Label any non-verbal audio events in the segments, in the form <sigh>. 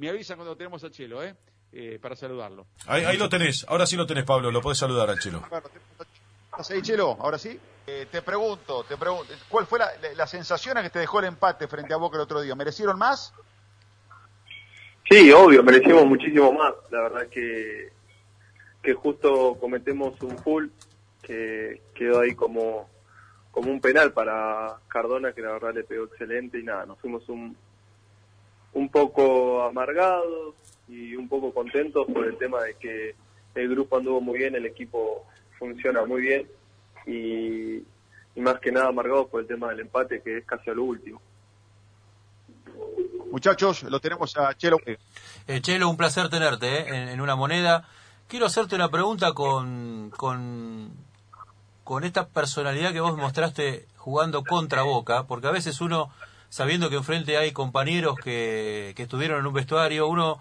Me avisan cuando tenemos a Chelo, ¿eh? eh para saludarlo. Ahí, lo tenés, ahora sí lo tenés, Pablo, lo podés saludar al Chelo. ¿Estás ahí, Chelo? Ahora sí. Eh, te pregunto, te pregunto, ¿cuál fue la, la, sensación a que te dejó el empate frente a Boca el otro día? ¿Merecieron más? Sí, obvio, merecimos muchísimo más. La verdad que, que justo cometemos un full que quedó ahí como, como un penal para Cardona, que la verdad le pegó excelente y nada, nos fuimos un poco amargados y un poco contentos por el tema de que el grupo anduvo muy bien, el equipo funciona muy bien y, más que nada amargados por el tema del empate que es casi a lo último. Muchachos, lo tenemos a Chelo. Eh, Chelo, un placer tenerte eh, en, una moneda. Quiero hacerte una pregunta con, con, con esta personalidad que vos mostraste jugando contra Boca, porque a veces uno, sabiendo que enfrente hay compañeros que, que estuvieron en un vestuario, uno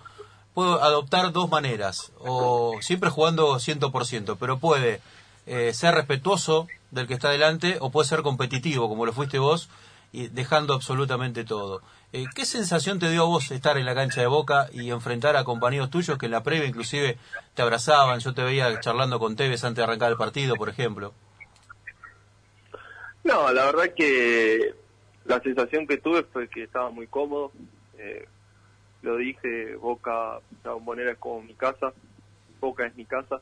puede adoptar dos maneras, o siempre jugando 100%, pero puede eh, ser respetuoso del que está delante o puede ser competitivo, como lo fuiste vos, y dejando absolutamente todo. Eh, ¿Qué sensación te dio a vos estar en la cancha de Boca y enfrentar a compañeros tuyos que en la previa inclusive te abrazaban? Yo te veía charlando con Tevez antes de arrancar el partido, por ejemplo. No, la verdad que la sensación que tuve fue que estaba muy cómodo. Eh, lo dije, Boca, la bombonera es como mi casa, Boca es mi casa.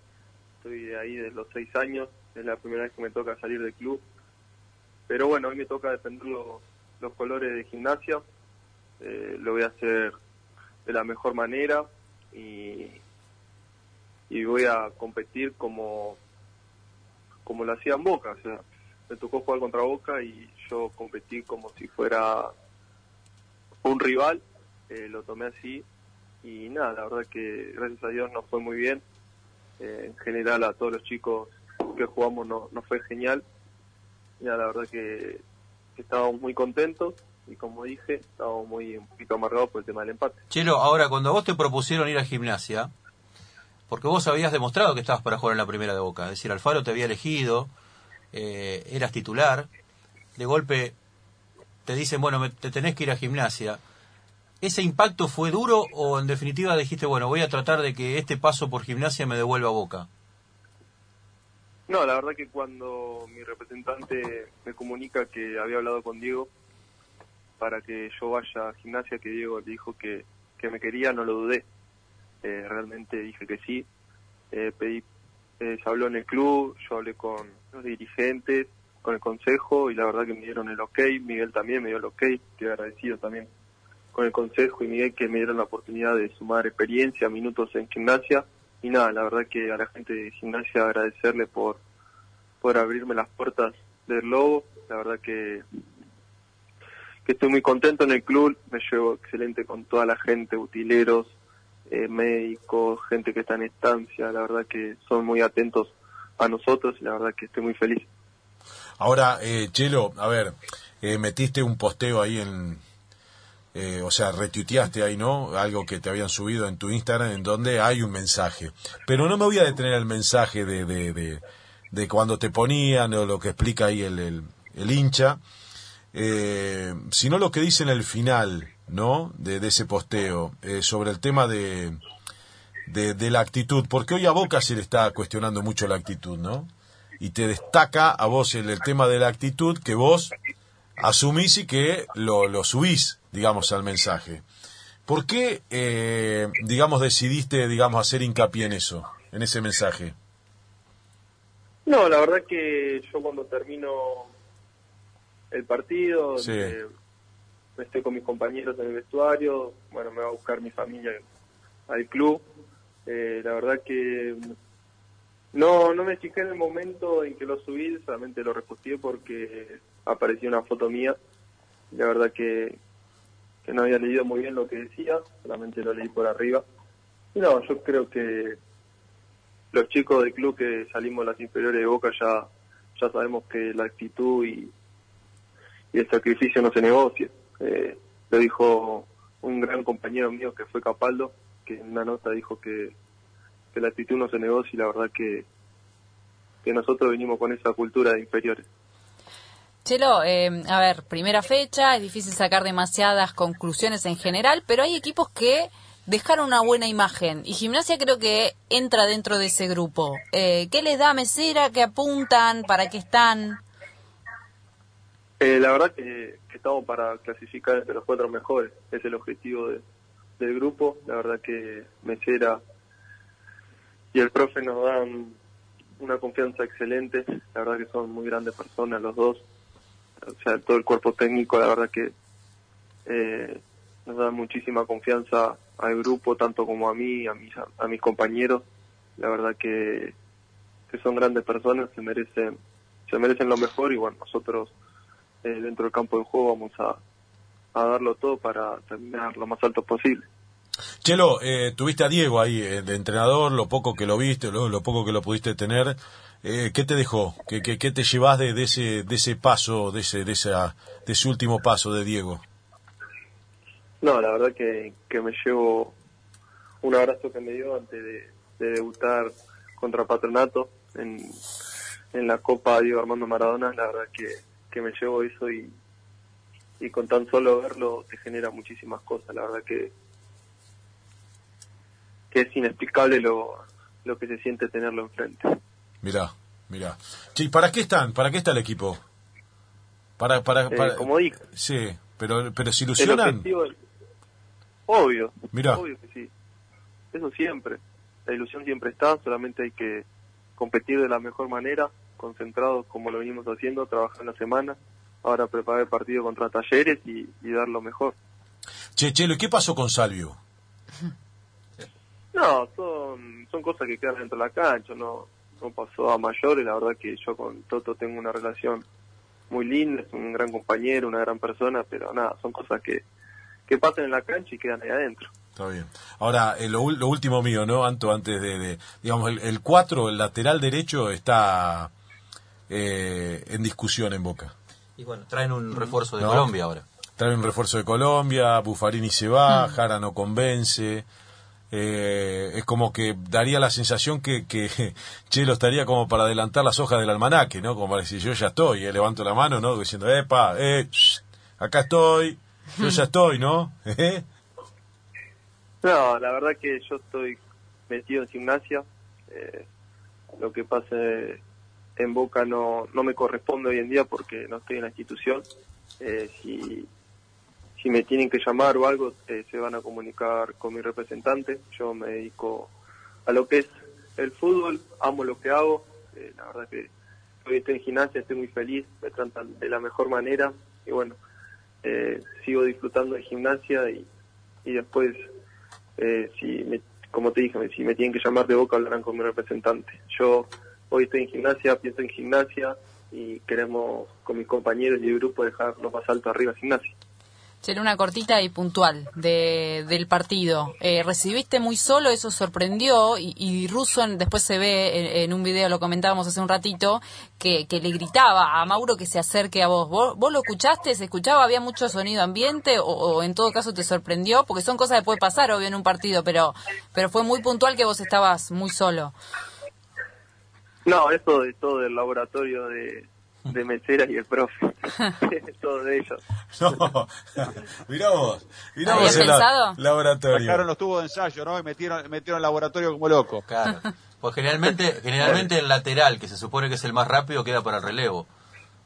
Estoy de ahí desde los seis años, es la primera vez que me toca salir del club. Pero bueno, hoy me toca defender los, colores de gimnasia. Eh, lo voy a hacer de la mejor manera y, y voy a competir como, como lo hacía Boca. O sea, me tocó jugar contra Boca y yo competí como si fuera un rival, eh, lo tomé así y nada, la verdad que gracias a Dios nos fue muy bien. Eh, en general a todos los chicos que jugamos nos no fue genial. Y la verdad que, estábamos muy contentos y como dije, estábamos muy un poquito amargados por el tema del empate. Chelo, ahora cuando vos te propusieron ir a gimnasia, porque vos habías demostrado que estabas para jugar en la primera de Boca, es decir, Alfaro te había elegido, eh, eras titular, de golpe te dicen, bueno, te tenés que ir a gimnasia. ¿Ese impacto fue duro o en definitiva dijiste, bueno, voy a tratar de que este paso por gimnasia me devuelva boca? No, la verdad que cuando mi representante me comunica que había hablado con Diego para que yo vaya a gimnasia, que Diego le dijo que, que me quería, no lo dudé. Eh, realmente dije que sí. Eh, pedí eh, se habló en el club, yo hablé con los dirigentes, con el consejo y la verdad que me dieron el ok, Miguel también me dio el ok, estoy agradecido también con el consejo y Miguel que me dieron la oportunidad de sumar experiencia, minutos en gimnasia. Y nada, la verdad que a la gente de gimnasia agradecerle por, por abrirme las puertas del Lobo, la verdad que que estoy muy contento en el club, me llevo excelente con toda la gente, utileros, eh, médicos, gente que está en estancia, la verdad que son muy atentos a nosotros y la verdad que estoy muy feliz. Ahora, eh, Chelo, a ver, eh, metiste un posteo ahí en, eh, o sea, retuiteaste ahí, ¿no? Algo que te habían subido en tu Instagram en donde hay un mensaje. Pero no me voy a detener el mensaje de, de, de, de cuando te ponían o lo que explica ahí el, el hincha, eh, sino lo que dice en el final, ¿no? De, ese posteo, eh, sobre el tema de, de, la actitud, porque hoy a Boca se le está cuestionando mucho la actitud, ¿no? Y te destaca a vos el, tema de la actitud que vos asumís y que lo, lo subís, digamos, al mensaje. ¿Por qué, eh, digamos, decidiste, digamos, hacer hincapié en eso, en ese mensaje? No, la verdad que yo cuando termino el partido, estoy con mis compañeros en el vestuario, bueno, me va a buscar mi familia al club. Eh, la verdad que no no me fijé en el momento en que lo subí, solamente lo reposté porque apareció una foto mía. La verdad que, que no había leído muy bien lo que decía, solamente lo leí por arriba. Y no, yo creo que los chicos del club que salimos las inferiores de Boca ya, ya sabemos que la actitud y, y el sacrificio no se negocia. Eh, lo dijo un gran compañero mío que fue Capaldo, que en una nota dijo que, la actitud no se negocia y la verdad que, nosotros venimos con esa cultura de inferiores. Chelo, eh, a ver, primera fecha, es difícil sacar demasiadas conclusiones en general, pero hay equipos que dejar una buena imagen. Y Gimnasia creo que entra dentro de ese grupo. Eh, ¿Qué les da Mesera? ¿Qué apuntan? ¿Para qué están? Eh, la verdad que, estamos para clasificar entre los cuatro mejores. Es el objetivo de- del grupo. La verdad que Mesera y el profe nos dan una confianza excelente. La verdad que son muy grandes personas los dos. O sea, todo el cuerpo técnico, la verdad que eh, nos da muchísima confianza al grupo, tanto como a mí, a mis, a mis compañeros. La verdad que, que son grandes personas, se merecen, se merecen lo mejor y bueno, nosotros eh, dentro del campo de juego vamos a, a darlo todo para terminar lo más alto posible. Chelo, eh, tuviste a Diego ahí eh, de entrenador, lo poco que lo viste, lo, lo poco que lo pudiste tener. Eh, ¿Qué te dejó? ¿Qué, qué, qué te llevas de, de ese de ese paso, de ese de esa de ese último paso de Diego? No, la verdad que, que me llevo un abrazo que me dio antes de, de debutar contra Patronato en, en la Copa Diego Armando Maradona. La verdad que, que me llevo eso y, y con tan solo verlo te genera muchísimas cosas. La verdad que, que es inexplicable lo, lo que se siente tenerlo enfrente. Mirá, mirá. Che, ¿y ¿para qué están? ¿Para qué está el equipo? Para, para, Eh, para... como dije, Sí, pero, pero se ilusionan. es- Obvio, Mirá. obvio que sí. Eso siempre. La ilusión siempre está, solamente hay que competir de la mejor manera, concentrados como lo venimos haciendo, trabajar en la semana, ahora preparar el partido contra Talleres y, y dar lo mejor. Che, Chelo, ¿y qué pasó con Salvio? No, son, son cosas que quedan dentro de la cancha, no, no pasó a mayores, la verdad que yo con Toto tengo una relación muy linda, es un gran compañero, una gran persona, pero nada, son cosas que, que pasan en la cancha y quedan ahí adentro. Está bien. Ahora, eh, lo, lo último mío, ¿no? Anto, antes de, de- digamos, el, el 4, el lateral derecho, está eh, en discusión en Boca. Y bueno, traen un refuerzo de No. Colombia ahora. Trae un refuerzo de Colombia, Buffarini se va, Jara no convence. Eh, es como que daría la sensación que, que <laughs> Chelo estaría como para adelantar las hojas del almanaque, ¿no? Como para decir, yo ya estoy, eh, levanto la mano, ¿no? Diciendo, epa, eh, shh, acá estoy, yo ya <laughs> estoy, ¿no? <laughs> ¿Eh? No, la verdad que yo estoy metido en gimnasia. eh, lo que pase en Boca no, no me corresponde hoy en día porque no estoy en la institución. Eh, si, me tienen que llamar o algo, eh, se van a comunicar con mi representante. Yo me dedico a lo que es el fútbol, amo lo que hago. eh, la verdad que hoy estoy en gimnasia, estoy muy feliz, me tratan de la mejor manera y bueno, eh, sigo disfrutando de gimnasia y, y después eh, si me- como te dije, si me tienen que llamar de boca hablarán con mi representante. Yo hoy estoy en gimnasia, pienso en gimnasia y queremos con mis compañeros y el grupo dejar lo más alto arriba gimnasia. Chelo, una cortita y puntual de, del partido. Eh, ¿Recibiste muy solo? Eso sorprendió. Y, Russo después se ve en, un video, lo comentábamos hace un ratito, que, que le gritaba a Mauro que se acerque a vos. ¿Vos, vos lo escuchaste? ¿Se escuchaba? ¿Había mucho sonido ambiente? O, o en todo caso te sorprendió? Porque son cosas que puede pasar, obvio, en un partido, pero, pero fue muy puntual que vos estabas muy solo. No, eso de todo del laboratorio de, de Mesera y el profe. <laughs> <laughs> todo de ellos. No, <laughs> mirá vos, mirá ¿Habías vos el la- laboratorio. Sacaron los tubos de ensayo, ¿no? Y metieron, metieron el laboratorio como loco. Claro. Pues generalmente, generalmente el lateral, que se supone que es el más rápido, queda para el relevo.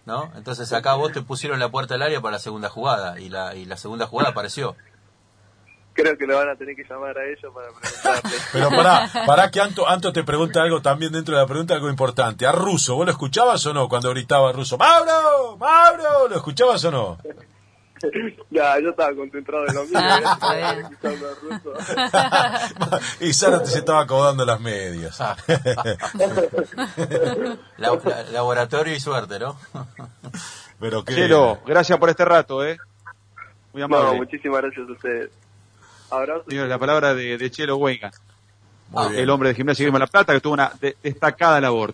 ¿No? Entonces acá vos te pusieron la puerta del área para la segunda jugada y la, y la segunda jugada apareció. Creo que lo van a tener que llamar a ellos para preguntarle. <laughs> Pero pará, pará que Anto, Anto te pregunta algo también dentro de la pregunta, algo importante. A Russo, ¿vos lo escuchabas o no cuando gritaba Russo? ¡Mauro! ¡Mauro! ¿Lo escuchabas o no? <laughs> ya, yo estaba concentrado en lo mío. Ah, ¿eh? <laughs> y Sara se estaba acomodando las medias. La- la- laboratorio y suerte, ¿no? Pero qué... Chelo, gracias por este rato, ¿eh? Muy No, amable. muchísimas gracias a ustedes. Abrazo. Señores, la palabra de, de Chelo Huenga, bien. el hombre de gimnasia de La Plata, que tuvo una de- destacada labor.